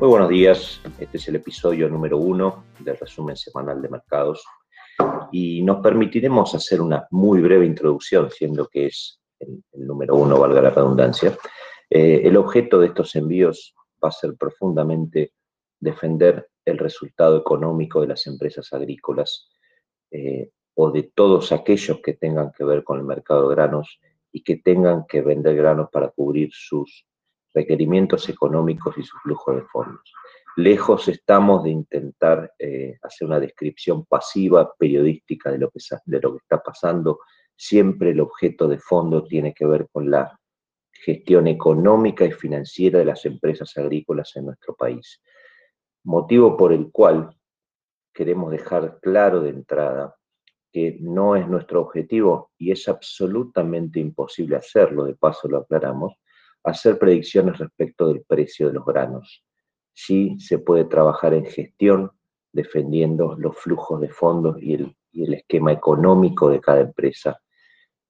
Muy buenos días, este es el episodio número uno del resumen semanal de mercados y nos permitiremos hacer una muy breve introducción, siendo que es el, número uno, valga la redundancia. Eh, el objeto de estos envíos va a ser profundamente defender el resultado económico de las empresas agrícolas eh, o de todos aquellos que tengan que ver con el mercado de granos y que tengan que vender granos para cubrir sus requerimientos económicos y su flujo de fondos. Lejos estamos de intentar eh, hacer una descripción pasiva, periodística de lo, que, de lo que está pasando. Siempre el objeto de fondo tiene que ver con la gestión económica y financiera de las empresas agrícolas en nuestro país. Motivo por el cual queremos dejar claro de entrada que no es nuestro objetivo y es absolutamente imposible hacerlo, de paso lo aclaramos, hacer predicciones respecto del precio de los granos. Sí se puede trabajar en gestión defendiendo los flujos de fondos y el, y el esquema económico de cada empresa,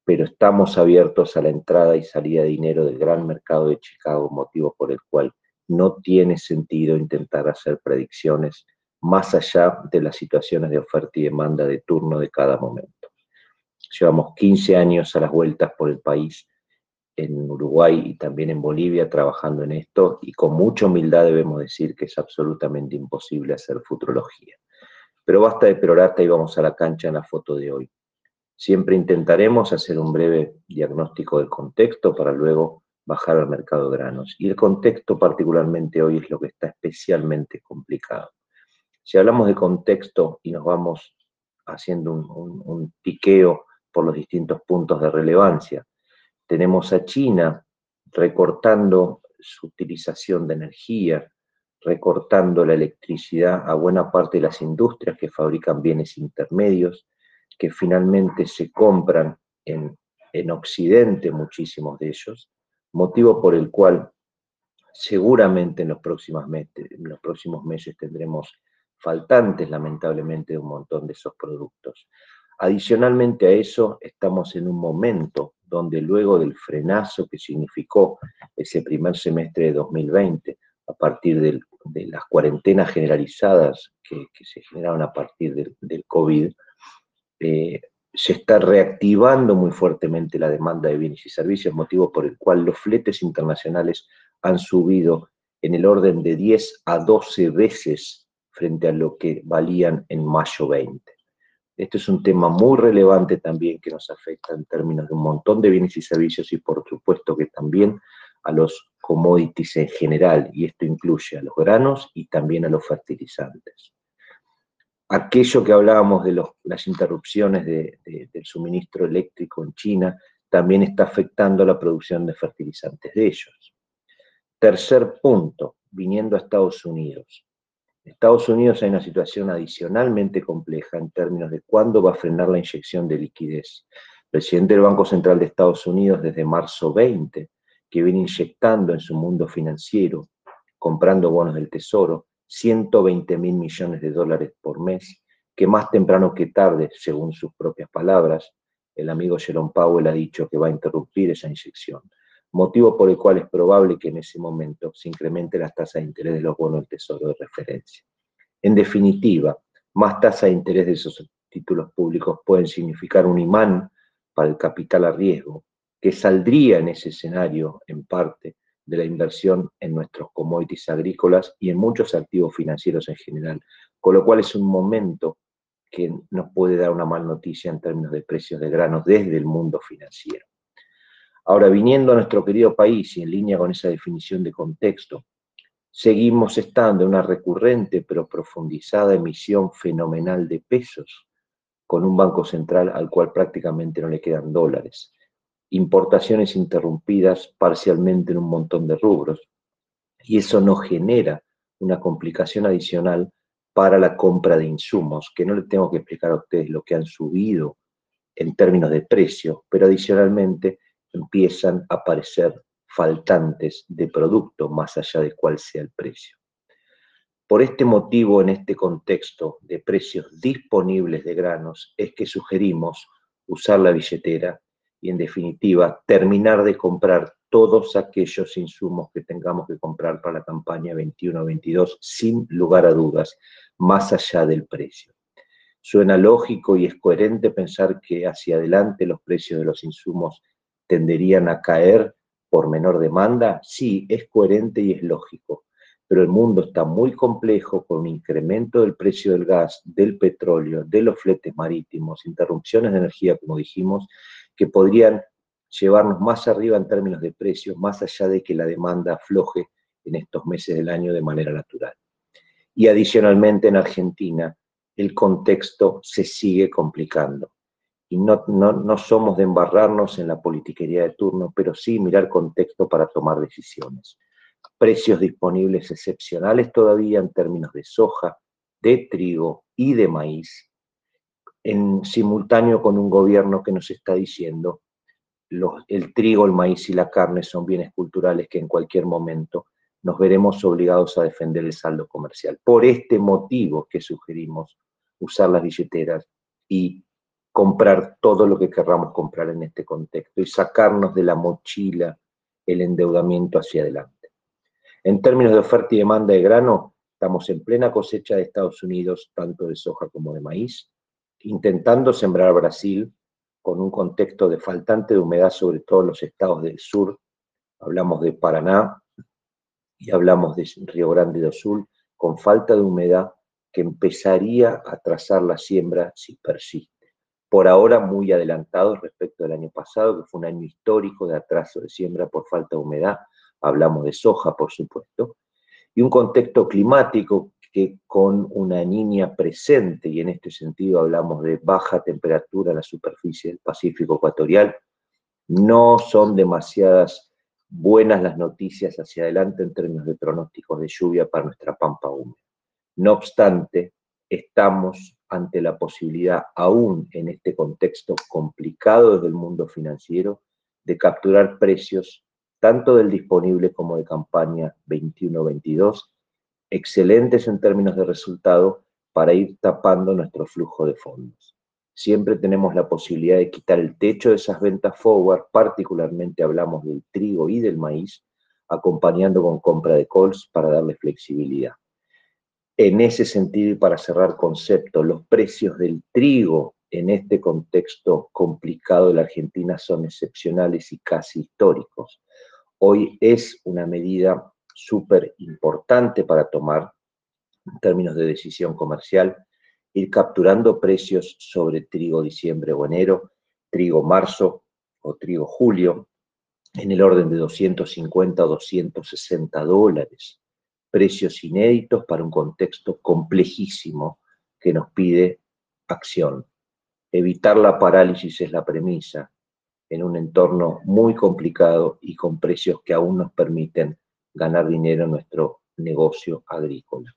pero estamos abiertos a la entrada y salida de dinero del gran mercado de Chicago, motivo por el cual no tiene sentido intentar hacer predicciones más allá de las situaciones de oferta y demanda de turno de cada momento. Llevamos 15 años a las vueltas por el país en Uruguay y también en Bolivia trabajando en esto y con mucha humildad debemos decir que es absolutamente imposible hacer futurología. Pero basta de perorata y vamos a la cancha en la foto de hoy. Siempre intentaremos hacer un breve diagnóstico del contexto para luego bajar al mercado de granos. Y el contexto particularmente hoy es lo que está especialmente complicado. Si hablamos de contexto y nos vamos haciendo un, un, un piqueo por los distintos puntos de relevancia, tenemos a China recortando su utilización de energía, recortando la electricidad a buena parte de las industrias que fabrican bienes intermedios, que finalmente se compran en, en Occidente, muchísimos de ellos, motivo por el cual seguramente en los, próximos meses, en los próximos meses tendremos faltantes, lamentablemente, de un montón de esos productos. Adicionalmente a eso, estamos en un momento donde luego del frenazo que significó ese primer semestre de 2020, a partir de las cuarentenas generalizadas que, se generaron a partir del, COVID, eh, se está reactivando muy fuertemente la demanda de bienes y servicios, motivo por el cual los fletes internacionales han subido en el orden de 10 a 12 veces frente a lo que valían en mayo 20. Este es un tema muy relevante también que nos afecta en términos de un montón de bienes y servicios y por supuesto que también a los commodities en general, y esto incluye a los granos y también a los fertilizantes. Aquello que hablábamos de las interrupciones del suministro eléctrico en China también está afectando la producción de fertilizantes de ellos. Tercer punto, viniendo a Estados Unidos. Estados Unidos hay una situación adicionalmente compleja en términos de cuándo va a frenar la inyección de liquidez. El presidente del Banco Central de Estados Unidos desde marzo 20, que viene inyectando en su mundo financiero, comprando bonos del Tesoro, 120 mil millones de dólares por mes, que más temprano que tarde, según sus propias palabras, el amigo Jerome Powell ha dicho que va a interrumpir esa inyección motivo por el cual es probable que en ese momento se incremente las tasas de interés de los bonos del tesoro de referencia. En definitiva, más tasas de interés de esos títulos públicos pueden significar un imán para el capital a riesgo, que saldría en ese escenario, en parte, de la inversión en nuestros commodities agrícolas y en muchos activos financieros en general, con lo cual es un momento que nos puede dar una mal noticia en términos de precios de granos desde el mundo financiero. Ahora, viniendo a nuestro querido país y en línea con esa definición de contexto, seguimos estando en una recurrente pero profundizada emisión fenomenal de pesos, con un banco central al cual prácticamente no le quedan dólares, importaciones interrumpidas parcialmente en un montón de rubros, y eso nos genera una complicación adicional para la compra de insumos, que no le tengo que explicar a ustedes lo que han subido en términos de precio, pero adicionalmente empiezan a aparecer faltantes de producto más allá de cuál sea el precio. Por este motivo, en este contexto de precios disponibles de granos, es que sugerimos usar la billetera y, en definitiva, terminar de comprar todos aquellos insumos que tengamos que comprar para la campaña 21-22, sin lugar a dudas, más allá del precio. Suena lógico y es coherente pensar que hacia adelante los precios de los insumos tenderían a caer por menor demanda. Sí, es coherente y es lógico, pero el mundo está muy complejo con un incremento del precio del gas, del petróleo, de los fletes marítimos, interrupciones de energía, como dijimos, que podrían llevarnos más arriba en términos de precios, más allá de que la demanda afloje en estos meses del año de manera natural. Y adicionalmente en Argentina, el contexto se sigue complicando. Y no, no, somos de embarrarnos en la politiquería de turno, pero sí mirar contexto para tomar decisiones. Precios disponibles excepcionales todavía en términos de soja, de trigo y de maíz, en simultáneo con un gobierno que nos está diciendo los, el trigo, el maíz y la carne son bienes culturales que en cualquier momento nos veremos obligados a defender el saldo comercial. Por este motivo que sugerimos usar las billeteras y comprar todo lo que querramos comprar en este contexto y sacarnos de la mochila el endeudamiento hacia adelante. En términos de oferta y demanda de grano, estamos en plena cosecha de Estados Unidos, tanto de soja como de maíz, intentando sembrar Brasil con un contexto de faltante de humedad, sobre todo en los estados del sur. Hablamos de Paraná y hablamos de Río Grande do Sul, con falta de humedad que empezaría a trazar la siembra si persiste. Por ahora muy adelantados respecto del año pasado, que fue un año histórico de atraso de siembra por falta de humedad. Hablamos de soja, por supuesto. Y un contexto climático que con una niña presente, y en este sentido hablamos de baja temperatura en la superficie del Pacífico Ecuatorial, no son demasiadas buenas las noticias hacia adelante en términos de pronósticos de lluvia para nuestra pampa húmeda. No obstante, estamos ante la posibilidad, aún en este contexto complicado desde el mundo financiero, de capturar precios tanto del disponible como de campaña 21-22 excelentes en términos de resultado para ir tapando nuestro flujo de fondos. Siempre tenemos la posibilidad de quitar el techo de esas ventas forward, particularmente hablamos del trigo y del maíz, acompañando con compra de calls para darle flexibilidad. En ese sentido, y para cerrar concepto, los precios del trigo en este contexto complicado de la Argentina son excepcionales y casi históricos. Hoy es una medida súper importante para tomar en términos de decisión comercial, ir capturando precios sobre trigo diciembre o enero, trigo marzo o trigo julio, en el orden de 250 o 260 dólares. Precios inéditos para un contexto complejísimo que nos pide acción. Evitar la parálisis es la premisa en un entorno muy complicado y con precios que aún nos permiten ganar dinero en nuestro negocio agrícola.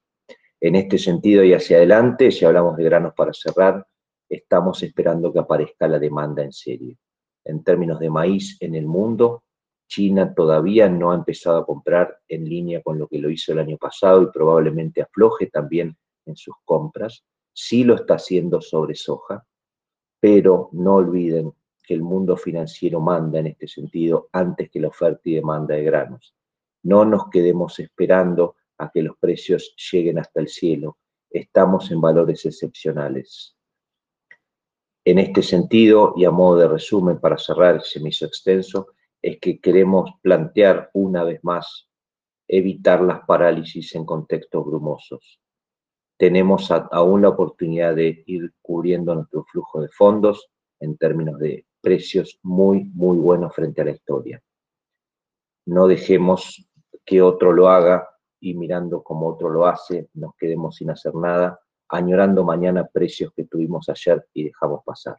En este sentido y hacia adelante, si hablamos de granos para cerrar, estamos esperando que aparezca la demanda en serio. En términos de maíz en el mundo, China todavía no ha empezado a comprar en línea con lo que lo hizo el año pasado y probablemente afloje también en sus compras. Sí lo está haciendo sobre soja, pero no olviden que el mundo financiero manda en este sentido antes que la oferta y demanda de granos. No nos quedemos esperando a que los precios lleguen hasta el cielo. Estamos en valores excepcionales. En este sentido, y a modo de resumen para cerrar ese miso extenso, es que queremos plantear una vez más evitar las parálisis en contextos brumosos. Tenemos aún la oportunidad de ir cubriendo nuestro flujo de fondos en términos de precios muy, muy buenos frente a la historia. No dejemos que otro lo haga y mirando como otro lo hace, nos quedemos sin hacer nada, añorando mañana precios que tuvimos ayer y dejamos pasar.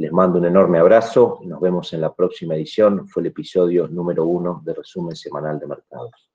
Les mando un enorme abrazo y nos vemos en la próxima edición. Fue el episodio número uno de Resumen Semanal de Mercados.